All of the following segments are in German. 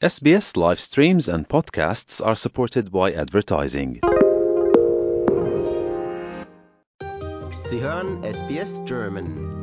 SBS live streams and podcasts are supported by advertising. Sie hören SBS German.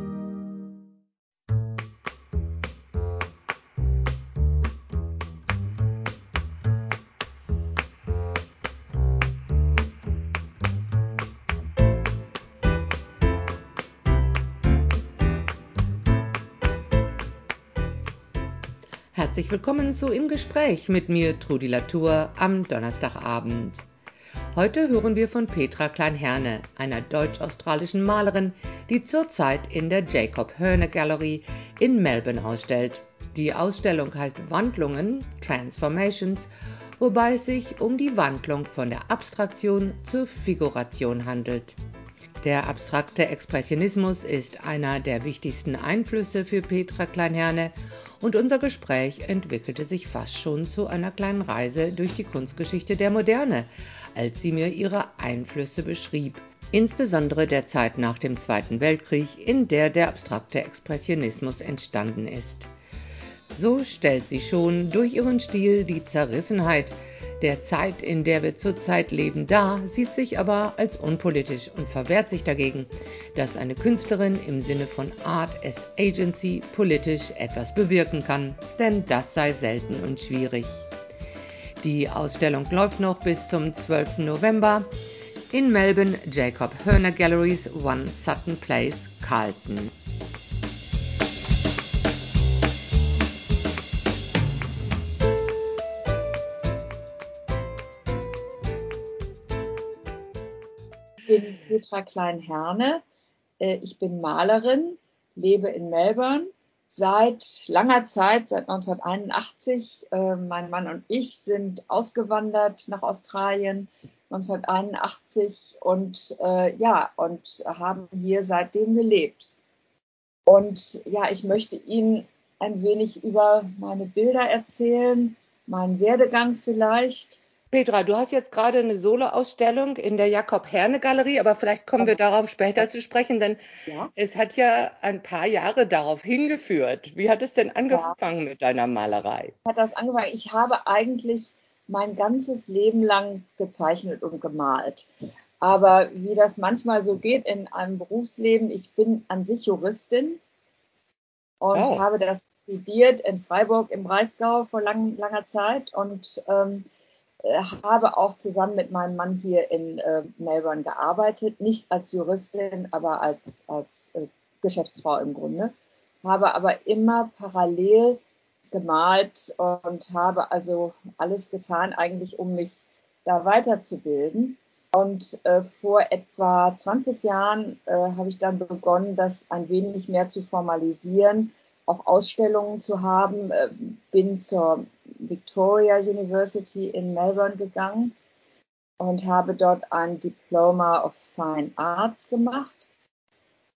Willkommen zu Im Gespräch mit mir, Trudi Latour, am Donnerstagabend. Heute hören wir von Petra Kleinherne, einer deutsch-australischen Malerin, die zurzeit in der Jacob Hörne Gallery in Melbourne ausstellt. Die Ausstellung heißt Wandlungen, Transformations, wobei es sich um die Wandlung von der Abstraktion zur Figuration handelt. Der abstrakte Expressionismus ist einer der wichtigsten Einflüsse für Petra Kleinherne und unser Gespräch entwickelte sich fast schon zu einer kleinen Reise durch die Kunstgeschichte der Moderne, als sie mir ihre Einflüsse beschrieb, insbesondere der Zeit nach dem Zweiten Weltkrieg, in der der abstrakte Expressionismus entstanden ist. So stellt sie schon durch ihren Stil die Zerrissenheit der Zeit, in der wir zurzeit leben, dar, sieht sich aber als unpolitisch und verwehrt sich dagegen, dass eine Künstlerin im Sinne von Art as Agency politisch etwas bewirken kann, denn das sei selten und schwierig. Die Ausstellung läuft noch bis zum 12. November in Melbourne Jacob Hörner Galleries One Sutton Place, Carlton. Petra Klein-Herne. Äh, ich bin Malerin, lebe in Melbourne seit langer Zeit, seit 1981. Äh, mein Mann und ich sind ausgewandert nach Australien 1981 und äh, ja, und haben hier seitdem gelebt. Und ja, ich möchte Ihnen ein wenig über meine Bilder erzählen, meinen Werdegang vielleicht Petra, du hast jetzt gerade eine Solo-Ausstellung in der Jakob-Herne-Galerie, aber vielleicht kommen wir darauf später zu sprechen, denn ja. es hat ja ein paar Jahre darauf hingeführt. Wie hat es denn angefangen ja. mit deiner Malerei? Hat das angefangen? Ich habe eigentlich mein ganzes Leben lang gezeichnet und gemalt. Aber wie das manchmal so geht in einem Berufsleben, ich bin an sich Juristin und oh. habe das studiert in Freiburg im Breisgau vor lang, langer Zeit und ähm, äh, habe auch zusammen mit meinem Mann hier in äh, Melbourne gearbeitet, nicht als Juristin, aber als, als äh, Geschäftsfrau im Grunde, habe aber immer parallel gemalt und habe also alles getan, eigentlich um mich da weiterzubilden. Und äh, vor etwa 20 Jahren äh, habe ich dann begonnen, das ein wenig mehr zu formalisieren auch Ausstellungen zu haben. Äh, bin zur Victoria University in Melbourne gegangen und habe dort ein Diploma of Fine Arts gemacht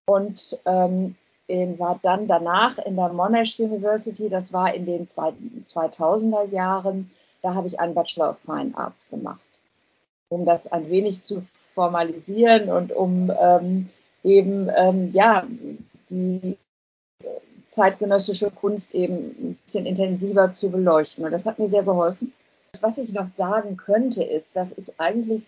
und ähm, war dann danach in der Monash University, das war in den 2000er Jahren, da habe ich einen Bachelor of Fine Arts gemacht, um das ein wenig zu formalisieren und um ähm, eben ähm, ja die zeitgenössische Kunst eben ein bisschen intensiver zu beleuchten. Und das hat mir sehr geholfen. Was ich noch sagen könnte, ist, dass ich eigentlich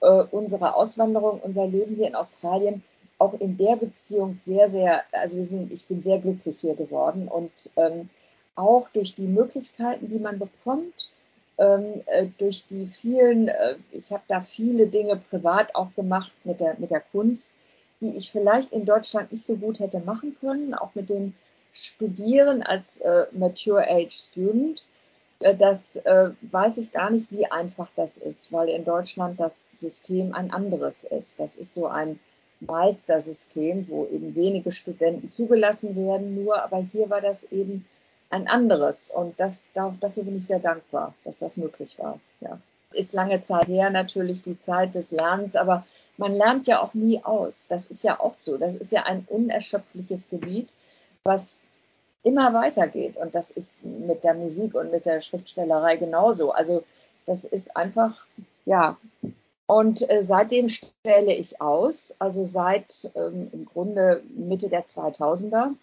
äh, unsere Auswanderung, unser Leben hier in Australien auch in der Beziehung sehr, sehr, also wir sind, ich bin sehr glücklich hier geworden und ähm, auch durch die Möglichkeiten, die man bekommt, ähm, äh, durch die vielen, äh, ich habe da viele Dinge privat auch gemacht mit der, mit der Kunst, die ich vielleicht in Deutschland nicht so gut hätte machen können, auch mit dem Studieren als äh, Mature Age Student. Äh, das äh, weiß ich gar nicht, wie einfach das ist, weil in Deutschland das System ein anderes ist. Das ist so ein Meistersystem, wo eben wenige Studenten zugelassen werden, nur, aber hier war das eben ein anderes und das, dafür bin ich sehr dankbar, dass das möglich war. Ja ist lange Zeit her natürlich die Zeit des Lernens, aber man lernt ja auch nie aus. Das ist ja auch so. Das ist ja ein unerschöpfliches Gebiet, was immer weitergeht. Und das ist mit der Musik und mit der Schriftstellerei genauso. Also das ist einfach, ja. Und äh, seitdem stelle ich aus, also seit ähm, im Grunde Mitte der 2000er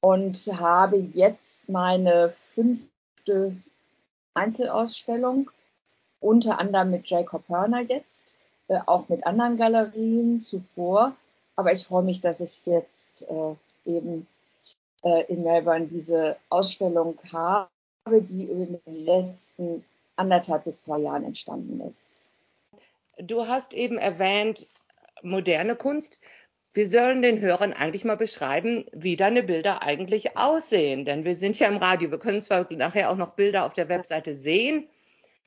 und habe jetzt meine fünf besuchte Einzelausstellung, unter anderem mit Jacob Hörner jetzt, äh, auch mit anderen Galerien zuvor. Aber ich freue mich, dass ich jetzt äh, eben äh, in Melbourne diese Ausstellung habe, die in den letzten anderthalb bis zwei Jahren entstanden ist. Du hast eben erwähnt, moderne Kunst. Wir sollen den Hörern eigentlich mal beschreiben, wie deine Bilder eigentlich aussehen. Denn wir sind ja im Radio. Wir können zwar nachher auch noch Bilder auf der Webseite sehen.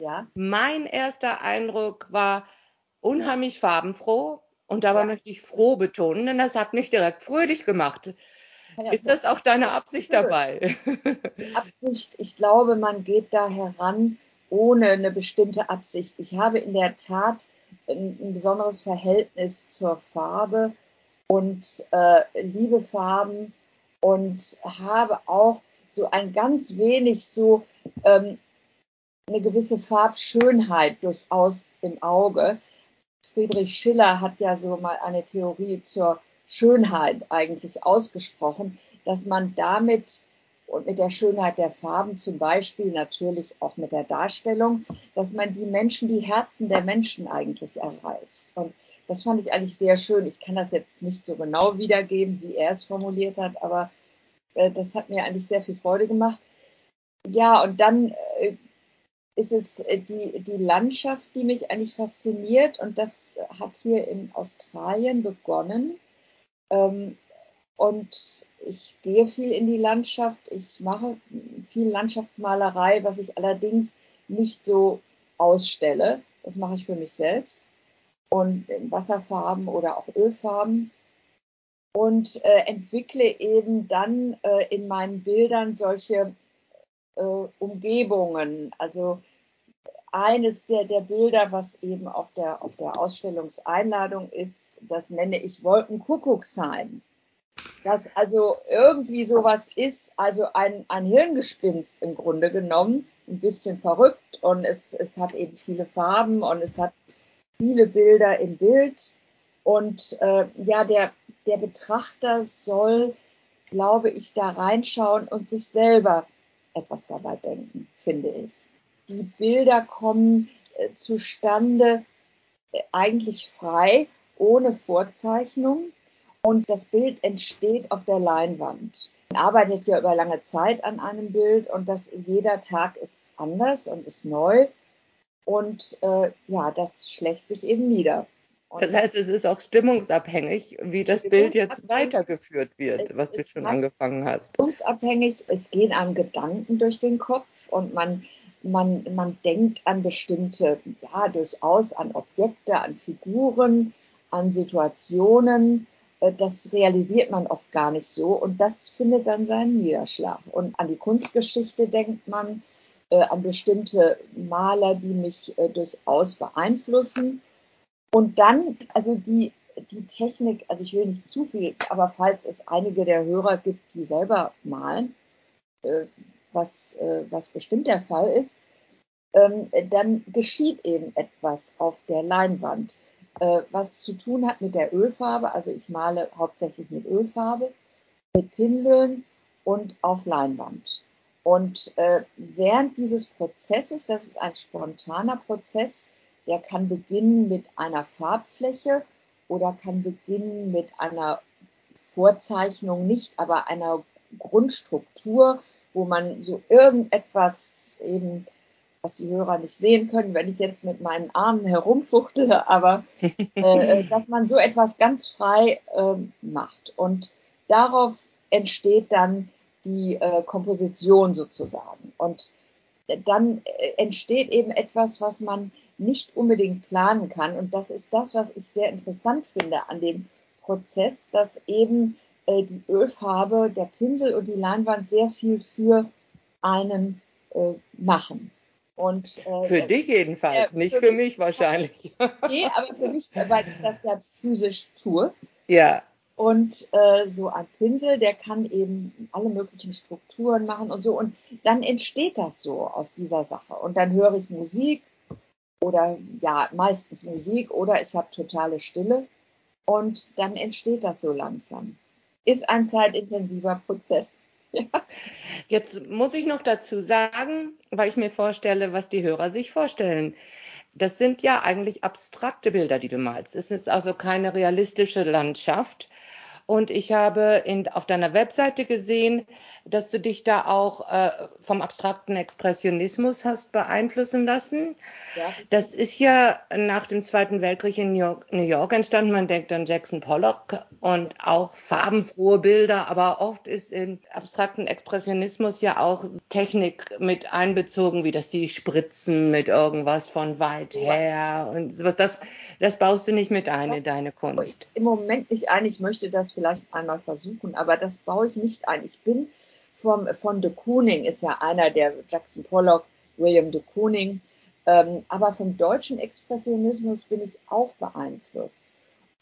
Ja. Mein erster Eindruck war unheimlich farbenfroh. Und dabei ja. möchte ich froh betonen, denn das hat mich direkt fröhlich gemacht. Ist das auch deine Absicht dabei? Absicht, ich glaube, man geht da heran ohne eine bestimmte Absicht. Ich habe in der Tat ein, ein besonderes Verhältnis zur Farbe und äh, liebe Farben und habe auch so ein ganz wenig so ähm, eine gewisse Farbschönheit durchaus im Auge. Friedrich Schiller hat ja so mal eine Theorie zur Schönheit eigentlich ausgesprochen, dass man damit und mit der Schönheit der Farben zum Beispiel natürlich auch mit der Darstellung, dass man die Menschen, die Herzen der Menschen eigentlich erreicht. Und das fand ich eigentlich sehr schön. Ich kann das jetzt nicht so genau wiedergeben, wie er es formuliert hat, aber äh, das hat mir eigentlich sehr viel Freude gemacht. Ja, und dann äh, ist es äh, die, die Landschaft, die mich eigentlich fasziniert und das hat hier in Australien begonnen. Ähm, und ich gehe viel in die Landschaft. Ich mache viel Landschaftsmalerei, was ich allerdings nicht so ausstelle. Das mache ich für mich selbst. Und in Wasserfarben oder auch Ölfarben. Und äh, entwickle eben dann äh, in meinen Bildern solche äh, Umgebungen. Also eines der, der Bilder, was eben auf der, auf der Ausstellungseinladung ist, das nenne ich Wolkenkuckucksheim dass also irgendwie sowas ist, also ein, ein Hirngespinst im Grunde genommen, ein bisschen verrückt und es, es hat eben viele Farben und es hat viele Bilder im Bild und äh, ja, der, der Betrachter soll, glaube ich, da reinschauen und sich selber etwas dabei denken, finde ich. Die Bilder kommen äh, zustande äh, eigentlich frei, ohne Vorzeichnung und das Bild entsteht auf der Leinwand. Man arbeitet ja über lange Zeit an einem Bild und das jeder Tag ist anders und ist neu und äh, ja, das schlägt sich eben nieder. Und das heißt, es ist auch stimmungsabhängig, wie das Bild jetzt weitergeführt wird, was du schon angefangen hast. Stimmungsabhängig, es gehen einem Gedanken durch den Kopf und man, man, man denkt an bestimmte, ja, durchaus an Objekte, an Figuren, an Situationen äh, das realisiert man oft gar nicht so und das findet dann seinen Niederschlag. Und an die Kunstgeschichte denkt man, äh, an bestimmte Maler, die mich äh, durchaus beeinflussen. Und dann, also die, die Technik, also ich will nicht zu viel, aber falls es einige der Hörer gibt, die selber malen, äh, was, äh, was bestimmt der Fall ist, ähm, dann geschieht eben etwas auf der Leinwand äh, was zu tun hat mit der Ölfarbe. Also ich male hauptsächlich mit Ölfarbe, mit Pinseln und auf Leinwand. Und äh, während dieses Prozesses, das ist ein spontaner Prozess, der kann beginnen mit einer Farbfläche oder kann beginnen mit einer Vorzeichnung, nicht aber einer Grundstruktur, wo man so irgendetwas eben was die Hörer nicht sehen können, wenn ich jetzt mit meinen Armen herumfuchtele, aber äh, äh, dass man so etwas ganz frei äh, macht. Und darauf entsteht dann die äh, Komposition sozusagen. Und dann äh, entsteht eben etwas, was man nicht unbedingt planen kann. Und das ist das, was ich sehr interessant finde an dem Prozess, dass eben äh, die Ölfarbe, der Pinsel und die Leinwand sehr viel für einen äh, machen. Und, äh, für dich jedenfalls, äh, nicht für, für mich wahrscheinlich. Nee, aber für mich, weil ich das ja physisch tue. Ja. Und äh, so ein Pinsel, der kann eben alle möglichen Strukturen machen und so. Und dann entsteht das so aus dieser Sache. Und dann höre ich Musik oder ja, meistens Musik oder ich habe totale Stille. Und dann entsteht das so langsam. Ist ein zeitintensiver Prozess. Ja. Jetzt muss ich noch dazu sagen, weil ich mir vorstelle, was die Hörer sich vorstellen. Das sind ja eigentlich abstrakte Bilder, die du malst. Es ist also keine realistische Landschaft, und ich habe in, auf deiner Webseite gesehen, dass du dich da auch äh, vom abstrakten Expressionismus hast beeinflussen lassen. Ja. Das ist ja nach dem Zweiten Weltkrieg in New York, New York, entstanden. Man denkt an Jackson Pollock und auch farbenfrohe Bilder, aber oft ist im abstrakten Expressionismus ja auch Technik mit einbezogen, wie dass die spritzen mit irgendwas von weit her und sowas. Das, das baust du nicht mit ein in deine Kunst. Im Moment nicht ein. Ich möchte das vielleicht einmal versuchen, aber das baue ich nicht ein. Ich bin vom, von de Kooning, ist ja einer der Jackson Pollock, William de Kooning, ähm, aber vom deutschen Expressionismus bin ich auch beeinflusst.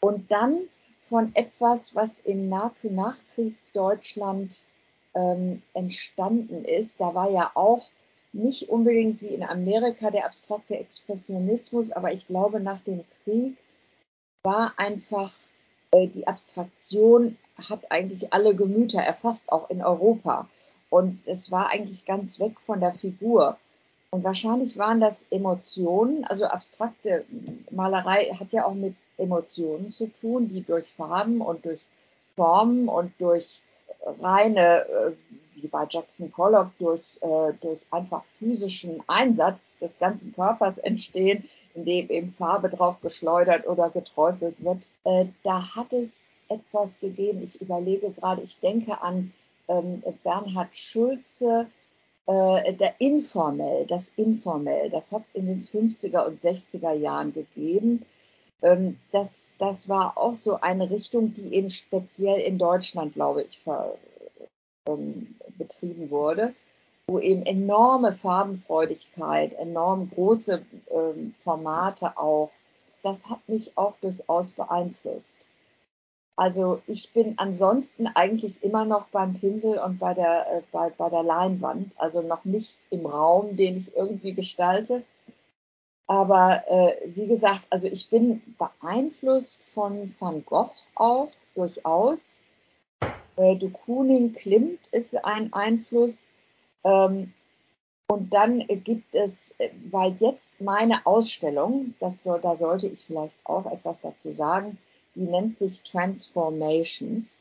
Und dann von etwas, was in Nach- Nachkriegsdeutschland ähm, entstanden ist. Da war ja auch nicht unbedingt wie in Amerika der abstrakte Expressionismus, aber ich glaube, nach dem Krieg war einfach die Abstraktion hat eigentlich alle Gemüter erfasst, auch in Europa. Und es war eigentlich ganz weg von der Figur. Und wahrscheinlich waren das Emotionen, also abstrakte Malerei hat ja auch mit Emotionen zu tun, die durch Farben und durch Formen und durch reine, äh, wie bei Jackson Pollock, durch, äh, durch einfach physischen Einsatz des ganzen Körpers entstehen, indem eben Farbe drauf geschleudert oder geträufelt wird. Äh, da hat es etwas gegeben. Ich überlege gerade, ich denke an ähm, Bernhard Schulze, der Informell, das Informell, das hat es in den 50er und 60er Jahren gegeben. Ähm, das, das war auch so eine Richtung, die eben speziell in Deutschland, glaube ich, ver, ähm, betrieben wurde, wo eben enorme Farbenfreudigkeit, enorm große ähm, Formate auch, das hat mich auch durchaus beeinflusst. Also ich bin ansonsten eigentlich immer noch beim Pinsel und bei der, äh, bei, bei der Leinwand, also noch nicht im Raum, den ich irgendwie gestalte, aber äh, wie gesagt, also ich bin beeinflusst von Van Gogh auch durchaus. Äh, de Kooning Klimt ist ein Einfluss. Ähm, und dann gibt es, äh, weil jetzt meine Ausstellung, das soll, da sollte ich vielleicht auch etwas dazu sagen, die nennt sich Transformations.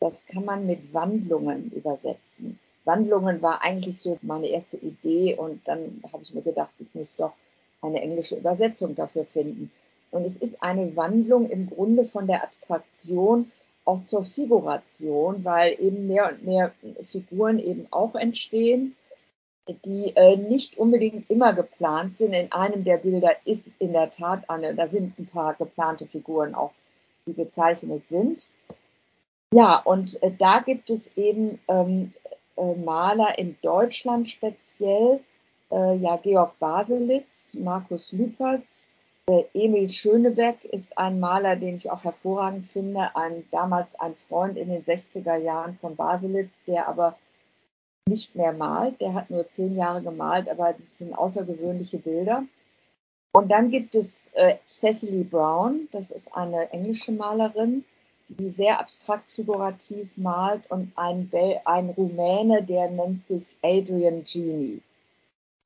Das kann man mit Wandlungen übersetzen. Wandlungen war eigentlich so meine erste Idee und dann habe ich mir gedacht, ich muss doch eine englische Übersetzung dafür finden. Und es ist eine Wandlung im Grunde von der Abstraktion auch zur Figuration, weil eben mehr und mehr Figuren eben auch entstehen, die äh, nicht unbedingt immer geplant sind. In einem der Bilder ist in der Tat eine, da sind ein paar geplante Figuren auch, die gezeichnet sind. Ja, und äh, da gibt es eben ähm, äh, Maler in Deutschland speziell, äh, ja, Georg Baselitz, Markus Lüpertz, äh, Emil Schönebeck ist ein Maler, den ich auch hervorragend finde, ein, damals ein Freund in den 60er Jahren von Baselitz, der aber nicht mehr malt. Der hat nur zehn Jahre gemalt, aber das sind außergewöhnliche Bilder. Und dann gibt es äh, Cecily Brown, das ist eine englische Malerin, die sehr abstrakt figurativ malt und ein, ein Rumäne, der nennt sich Adrian Genie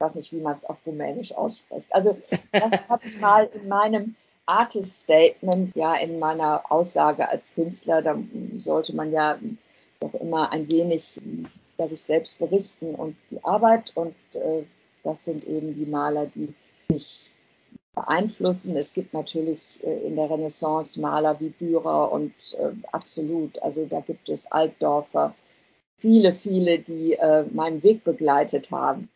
weiß nicht, wie man es auf Rumänisch ausspricht. Also das habe ich mal in meinem Artist Statement, ja, in meiner Aussage als Künstler, da sollte man ja doch immer ein wenig über sich selbst berichten und die Arbeit und äh, das sind eben die Maler, die mich beeinflussen. Es gibt natürlich äh, in der Renaissance Maler wie Dürer und äh, absolut, also da gibt es Altdorfer, viele, viele, die äh, meinen Weg begleitet haben.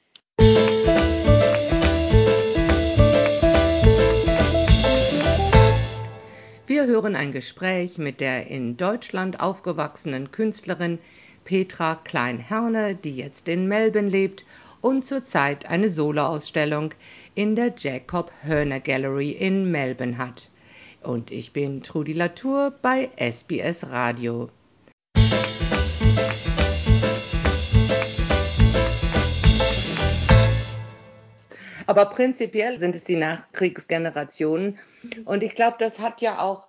Wir hören ein Gespräch mit der in Deutschland aufgewachsenen Künstlerin Petra Klein-Herne, die jetzt in Melbourne lebt und zurzeit eine Soloausstellung in der Jacob Hörner Gallery in Melbourne hat. Und ich bin Trudi Latour bei SBS Radio. Aber prinzipiell sind es die Nachkriegsgenerationen. Und ich glaube, das hat ja auch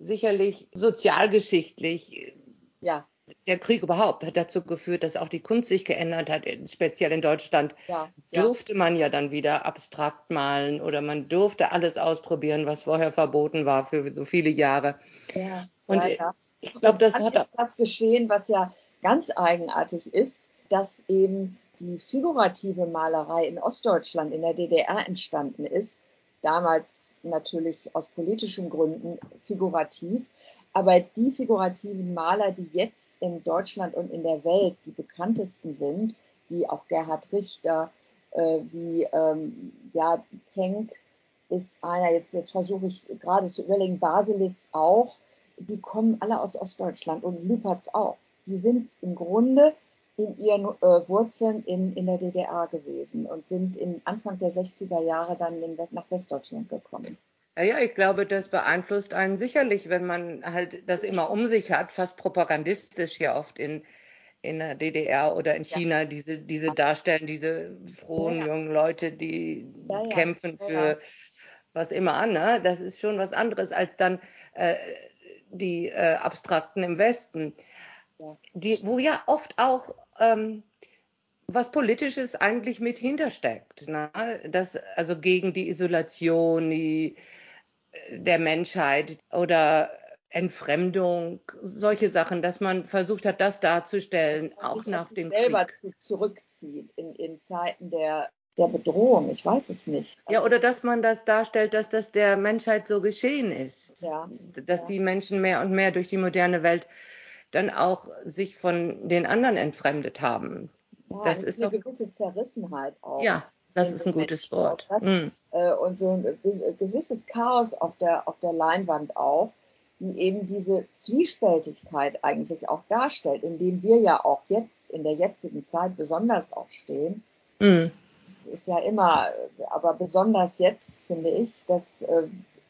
sicherlich sozialgeschichtlich ja. der Krieg überhaupt hat dazu geführt, dass auch die Kunst sich geändert hat. Speziell in Deutschland Ja, ja. durfte man ja dann wieder abstrakt malen oder man durfte alles ausprobieren, was vorher verboten war für so viele Jahre. Ja, Und ja, ich- ja. Glaube, das hat ist das geschehen, was ja ganz eigenartig ist, dass eben die figurative Malerei in Ostdeutschland in der DDR entstanden ist. Damals natürlich aus politischen Gründen figurativ. Aber die figurativen Maler, die jetzt in Deutschland und in der Welt die bekanntesten sind, wie auch Gerhard Richter, äh, wie ähm, ja, Penck ist einer, jetzt, jetzt versuche ich gerade zu überlegen, Baselitz auch, die kommen alle aus Ostdeutschland und Lüpertz auch. Die sind im Grunde in ihren äh, Wurzeln in, in der DDR gewesen und sind in Anfang der 60er Jahre dann in West, nach Westdeutschland gekommen. Ja, ja, ich glaube, das beeinflusst einen sicherlich, wenn man halt das immer um sich hat, fast propagandistisch hier oft in, in der DDR oder in Ja. China, diese, diese darstellen, diese frohen Ja, ja. jungen Leute, die Ja, ja. kämpfen Ja, für ja. was immer an. Ne? Das ist schon was anderes als dann äh, die äh, Abstrakten im Westen, Ja. Die, wo ja oft auch ähm, was Politisches eigentlich mit hintersteckt. Ne? Das, also gegen die Isolation die, äh, der Menschheit oder Entfremdung, solche Sachen, dass man versucht hat, das darzustellen, Und auch nach dem selber Krieg. zu- zurückzieht in, in Zeiten der, der Bedrohung. Ich weiß es nicht. Ja, Also, oder dass man das darstellt, dass das der Menschheit so geschehen ist. Ja, Dass ja. die Menschen mehr und mehr durch die moderne Welt dann auch sich von den anderen entfremdet haben. ja, das ist eine doch, gewisse Zerrissenheit auch. ja, das ist ein gutes. Wort. Das, Hm. äh, und so ein gewiss- gewisses Chaos auf der, auf der Leinwand auch, die eben diese Zwiespältigkeit eigentlich auch darstellt, in dem wir ja auch jetzt in der jetzigen Zeit besonders auch stehen. Hm. Es ist ja immer, aber besonders jetzt finde ich, dass, äh,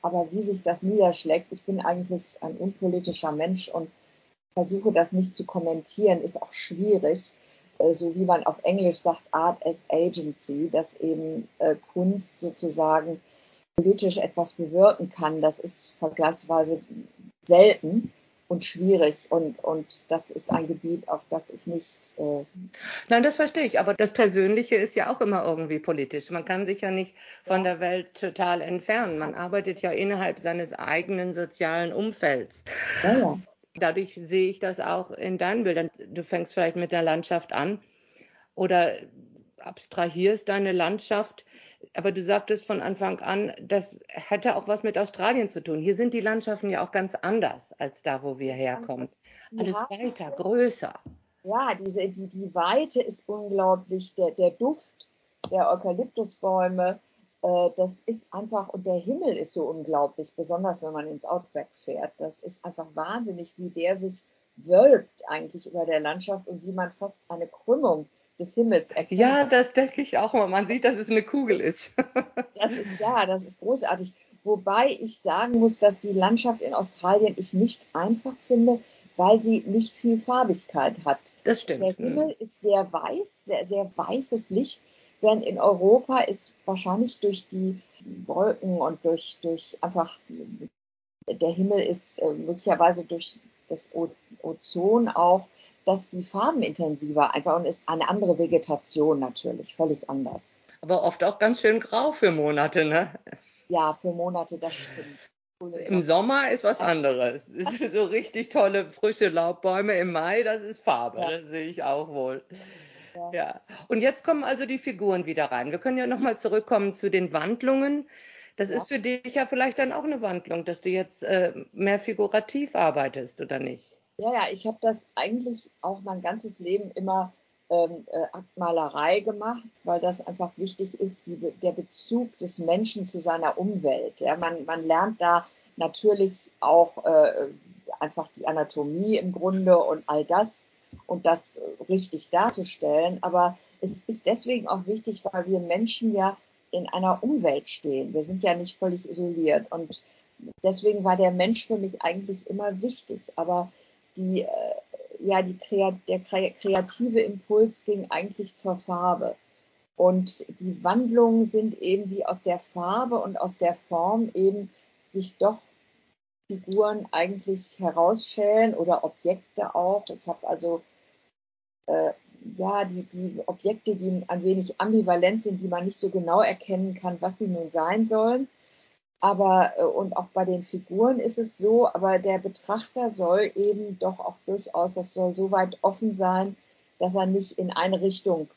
aber wie sich das niederschlägt, ich bin eigentlich ein unpolitischer Mensch und versuche das nicht zu kommentieren, ist auch schwierig. Äh, So wie man auf Englisch sagt, Art as Agency, dass eben äh, Kunst sozusagen politisch etwas bewirken kann. Das ist vergleichsweise selten und schwierig und, und das ist ein Gebiet, auf das ich nicht äh, Nein, das verstehe ich, aber das Persönliche ist ja auch immer irgendwie politisch. Man kann sich ja nicht von Ja. der Welt total entfernen. Man arbeitet ja innerhalb seines eigenen sozialen Umfelds. ja, ja. Dadurch sehe ich das auch in deinen Bildern. Du fängst vielleicht mit der Landschaft an oder abstrahierst deine Landschaft, aber du sagtest von Anfang an, das hätte auch was mit Australien zu tun. Hier sind die Landschaften ja auch ganz anders als da, wo wir herkommen. Alles haben- weiter, größer. Ja, diese, die, die Weite ist unglaublich, der, der Duft der Eukalyptusbäume, das ist einfach, und der Himmel ist so unglaublich, besonders wenn man ins Outback fährt. Das ist einfach wahnsinnig, wie der sich wölbt eigentlich über der Landschaft und wie man fast eine Krümmung des Himmels erkennt. Ja, das denke ich auch mal. Man sieht, dass es eine Kugel ist. Das ist ja, das ist großartig. Wobei ich sagen muss, dass die Landschaft in Australien ich nicht einfach finde, weil sie nicht viel Farbigkeit hat. Das Der stimmt. Himmel ist sehr weiß, sehr, sehr weißes Licht, während in Europa ist wahrscheinlich durch die Wolken und durch, durch einfach der Himmel ist äh, möglicherweise durch das Ozon auch, dass die Farben intensiver einfach und ist eine andere Vegetation natürlich, völlig anders. Aber oft auch ganz schön grau für Monate, ne? Ja, für Monate, das stimmt. Im Sommer ist was anderes. So richtig tolle frische Laubbäume im Mai, das ist Farbe, Ja. das sehe ich auch wohl. Ja. Ja. Und jetzt kommen also die Figuren wieder rein. Wir können ja nochmal zurückkommen zu den Wandlungen. Das Ja. ist für dich ja vielleicht dann auch eine Wandlung, dass du jetzt äh, mehr figurativ arbeitest, oder nicht? Ja, ja, ich habe das eigentlich auch mein ganzes Leben immer ähm, äh, Aktmalerei gemacht, weil das einfach wichtig ist, die, der Bezug des Menschen zu seiner Umwelt. Ja, man, man lernt da natürlich auch äh, einfach die Anatomie im Grunde und all das und das richtig darzustellen. Aber es ist deswegen auch wichtig, weil wir Menschen ja in einer Umwelt stehen. Wir sind ja nicht völlig isoliert und deswegen war der Mensch für mich eigentlich immer wichtig. Aber die, äh, ja, die der kre kreative Impuls ging eigentlich zur Farbe. Und die Wandlungen sind eben wie aus der Farbe und aus der Form eben sich doch Figuren eigentlich herausschälen oder Objekte auch. Ich habe also äh, ja die, die Objekte, die ein wenig ambivalent sind, die man nicht so genau erkennen kann, was sie nun sein sollen. Aber äh, und auch bei den Figuren ist es so, aber der Betrachter soll eben doch auch durchaus, das soll so weit offen sein, dass er nicht in eine Richtung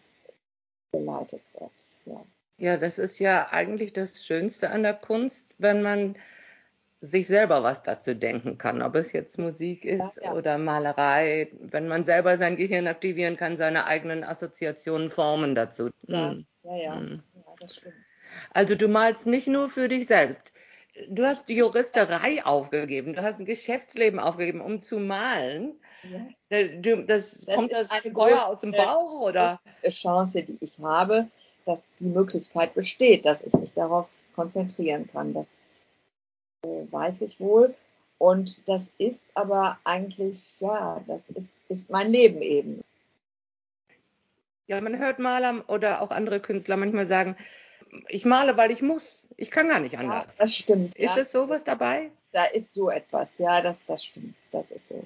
geleitet wird. Ja. ja, das ist ja eigentlich das Schönste an der Kunst, wenn man sich selber was dazu denken kann, ob es jetzt Musik ist ja, ja. oder Malerei, wenn man selber sein Gehirn aktivieren kann, seine eigenen Assoziationen formen dazu. Ja, hm. ja, ja. Hm. ja das stimmt. Also du malst nicht nur für dich selbst. Du hast die Juristerei aufgegeben, du hast ein Geschäftsleben aufgegeben, um zu malen. Ja. Äh, du, das, das, kommt das Feuer aus dem Bauch oder? Chance, die ich habe, dass die Möglichkeit besteht, dass ich mich darauf konzentrieren kann. Das äh, weiß ich wohl. Und das ist aber eigentlich, ja, das ist, ist mein Leben eben. Ja, man hört Maler oder auch andere Künstler manchmal sagen, ich male, weil ich muss. Ich kann gar nicht anders. Ja, das stimmt. Ist ja. es sowas dabei? Da ist so etwas, ja, das, das stimmt. Das ist so.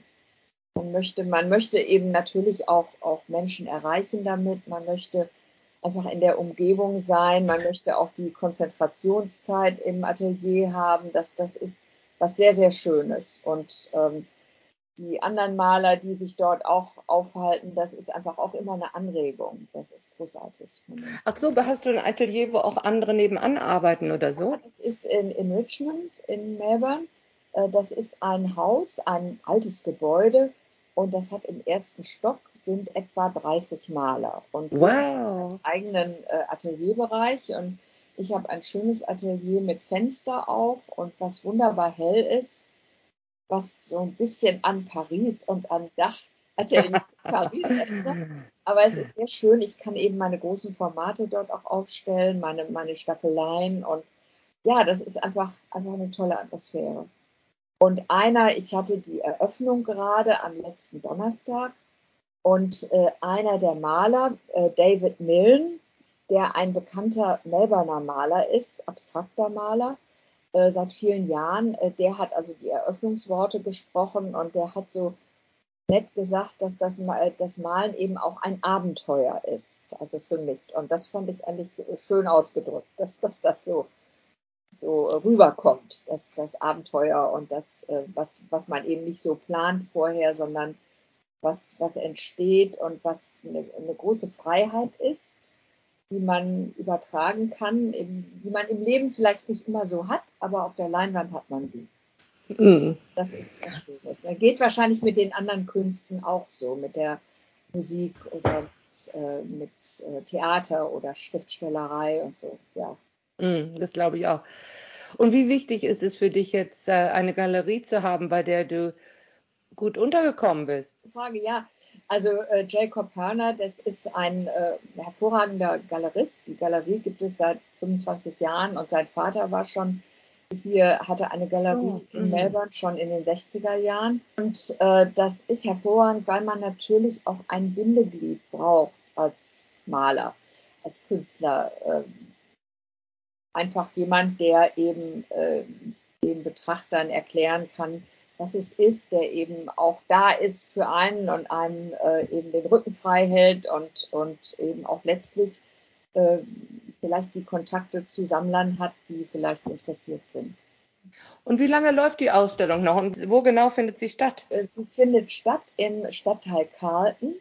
Man möchte, man möchte eben natürlich auch, auch Menschen erreichen damit. Man möchte einfach in der Umgebung sein. Man möchte auch die Konzentrationszeit im Atelier haben. Das, das ist was sehr, sehr Schönes. Und ähm, die anderen Maler, die sich dort auch aufhalten, das ist einfach auch immer eine Anregung. Das ist großartig. Ach so, hast du ein Atelier, wo auch andere nebenan arbeiten oder so? Ja, das ist in, in Richmond, in Melbourne. Äh, das ist ein Haus, ein altes Gebäude und das hat im ersten Stock sind etwa 30 Maler und wow. einen eigenen äh, Atelierbereich und ich habe ein schönes Atelier mit Fenster auch und was wunderbar hell ist was so ein bisschen an Paris und an Dach hat ja nichts Paris erinnert. Aber es ist sehr schön. Ich kann eben meine großen Formate dort auch aufstellen, meine, meine Staffeleien und ja, das ist einfach, einfach eine tolle Atmosphäre. Und einer, ich hatte die Eröffnung gerade am letzten Donnerstag und äh, einer der Maler, äh, David Milne, der ein bekannter Melbourner Maler ist, abstrakter Maler, äh, seit vielen Jahren. Äh, der hat also die Eröffnungsworte gesprochen und der hat so nett gesagt, dass das, das Malen eben auch ein Abenteuer ist, also für mich. Und das fand ich eigentlich schön ausgedrückt, dass, dass das so, so rüberkommt, dass das Abenteuer und das, äh, was, was man eben nicht so plant vorher, sondern was, was entsteht und was eine, eine große Freiheit ist die man übertragen kann, die man im Leben vielleicht nicht immer so hat, aber auf der Leinwand hat man sie. Mhm. Das ist das Schöne. Das geht wahrscheinlich mit den anderen Künsten auch so, mit der Musik oder mit, äh, mit äh, Theater oder Schriftstellerei und so, ja. Mhm, das glaube ich auch. Und wie wichtig ist es für dich jetzt, äh, eine Galerie zu haben, bei der du gut untergekommen bist? Frage, ja. Also äh, Jacob Hörner, das ist ein äh, hervorragender Galerist. Die Galerie gibt es seit 25 Jahren und sein Vater war schon hier, hatte eine Galerie so, in mhm. Melbourne schon in den 60er Jahren. Und äh, das ist hervorragend, weil man natürlich auch ein Bindeglied braucht als Maler, als Künstler. Ähm, einfach jemand, der eben äh, den Betrachtern erklären kann, was es ist, der eben auch da ist für einen und einem äh, eben den Rücken frei hält und, und eben auch letztlich äh, vielleicht die Kontakte zu Sammlern hat, die vielleicht interessiert sind. Und wie lange läuft die Ausstellung noch und wo genau findet sie statt? Sie findet statt im Stadtteil Carlton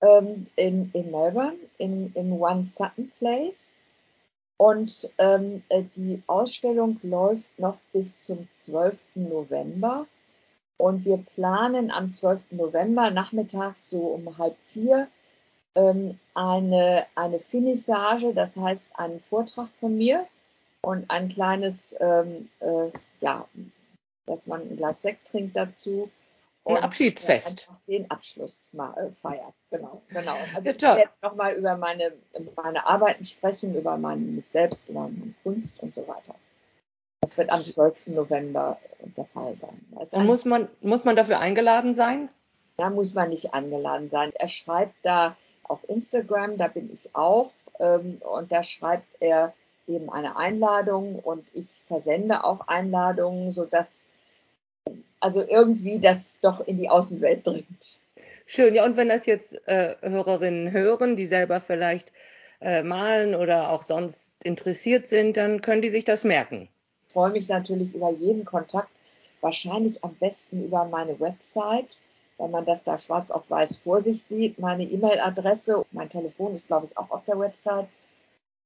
ähm, in, in Melbourne, in, in One Sutton Place. Und ähm, äh, die Ausstellung läuft noch bis zum 12. November. Und wir planen am 12. November nachmittags so um halb vier ähm, eine, eine Finissage, das heißt einen Vortrag von mir und ein kleines, ähm, äh, ja, dass man ein Glas Sekt trinkt dazu ein Abschiedsfest. den Abschluss mal äh, feiert. Genau, genau. Also ja, ich werde nochmal über meine, meine Arbeiten sprechen, über mein, selbst, über meine Kunst und so weiter. Das wird am 12. November der Fall sein. Und muss man, muss man dafür eingeladen sein? Da muss man nicht eingeladen sein. Er schreibt da auf Instagram, da bin ich auch, ähm, und da schreibt er eben eine Einladung und ich versende auch Einladungen, sodass also irgendwie das doch in die Außenwelt dringt. Schön, ja, und wenn das jetzt äh, Hörerinnen hören, die selber vielleicht äh, malen oder auch sonst interessiert sind, dann können die sich das merken. Ich freue mich natürlich über jeden Kontakt, wahrscheinlich am besten über meine Website, wenn man das da schwarz auf weiß vor sich sieht. Meine E-Mail-Adresse, mein Telefon ist, glaube ich, auch auf der Website.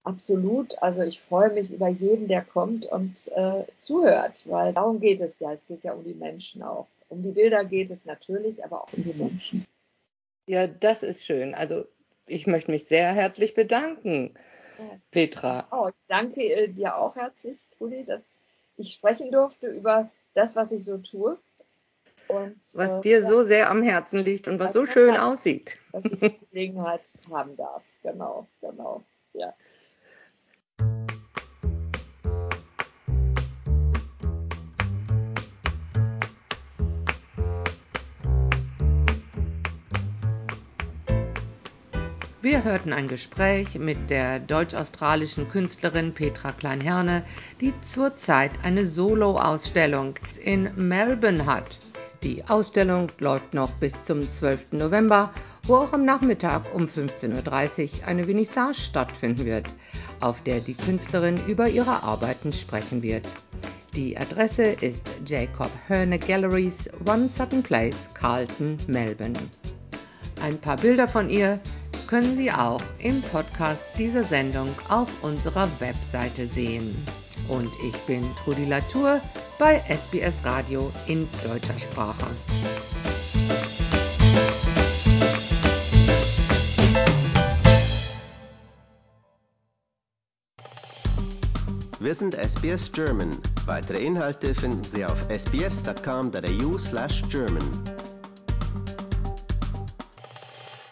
Absolut. Also ich freue mich über jeden, der kommt und äh, zuhört, weil darum geht es ja. Es geht ja um die Menschen auch. Um die Bilder geht es natürlich, aber auch um die Menschen. Ja, das ist schön. Also ich möchte mich sehr herzlich bedanken, ja, Petra. Ich, ich danke äh, dir auch herzlich, Trudi, dass ich sprechen durfte über das, was ich so tue. Und, was äh, dir ja, so sehr am Herzen liegt und was so schön aussieht. Dass ich die Gelegenheit haben darf. Genau, genau. Ja. Wir hörten ein Gespräch mit der deutsch-australischen Künstlerin Petra Kleinherne, die zurzeit eine Solo-Ausstellung in Melbourne hat. Die Ausstellung läuft noch bis zum 12. November, wo auch am Nachmittag um 15.30 Uhr eine Vernissage stattfinden wird, auf der die Künstlerin über ihre Arbeiten sprechen wird. Die Adresse ist Jacob Herne Galleries, One Sutton Place, Carlton, Melbourne. Ein paar Bilder von ihr können Sie auch im Podcast dieser Sendung auf unserer Webseite sehen. Und ich bin Trudi Latour bei SBS Radio in deutscher Sprache. Wir sind SBS German. Weitere Inhalte finden Sie auf sbs.com.au/german.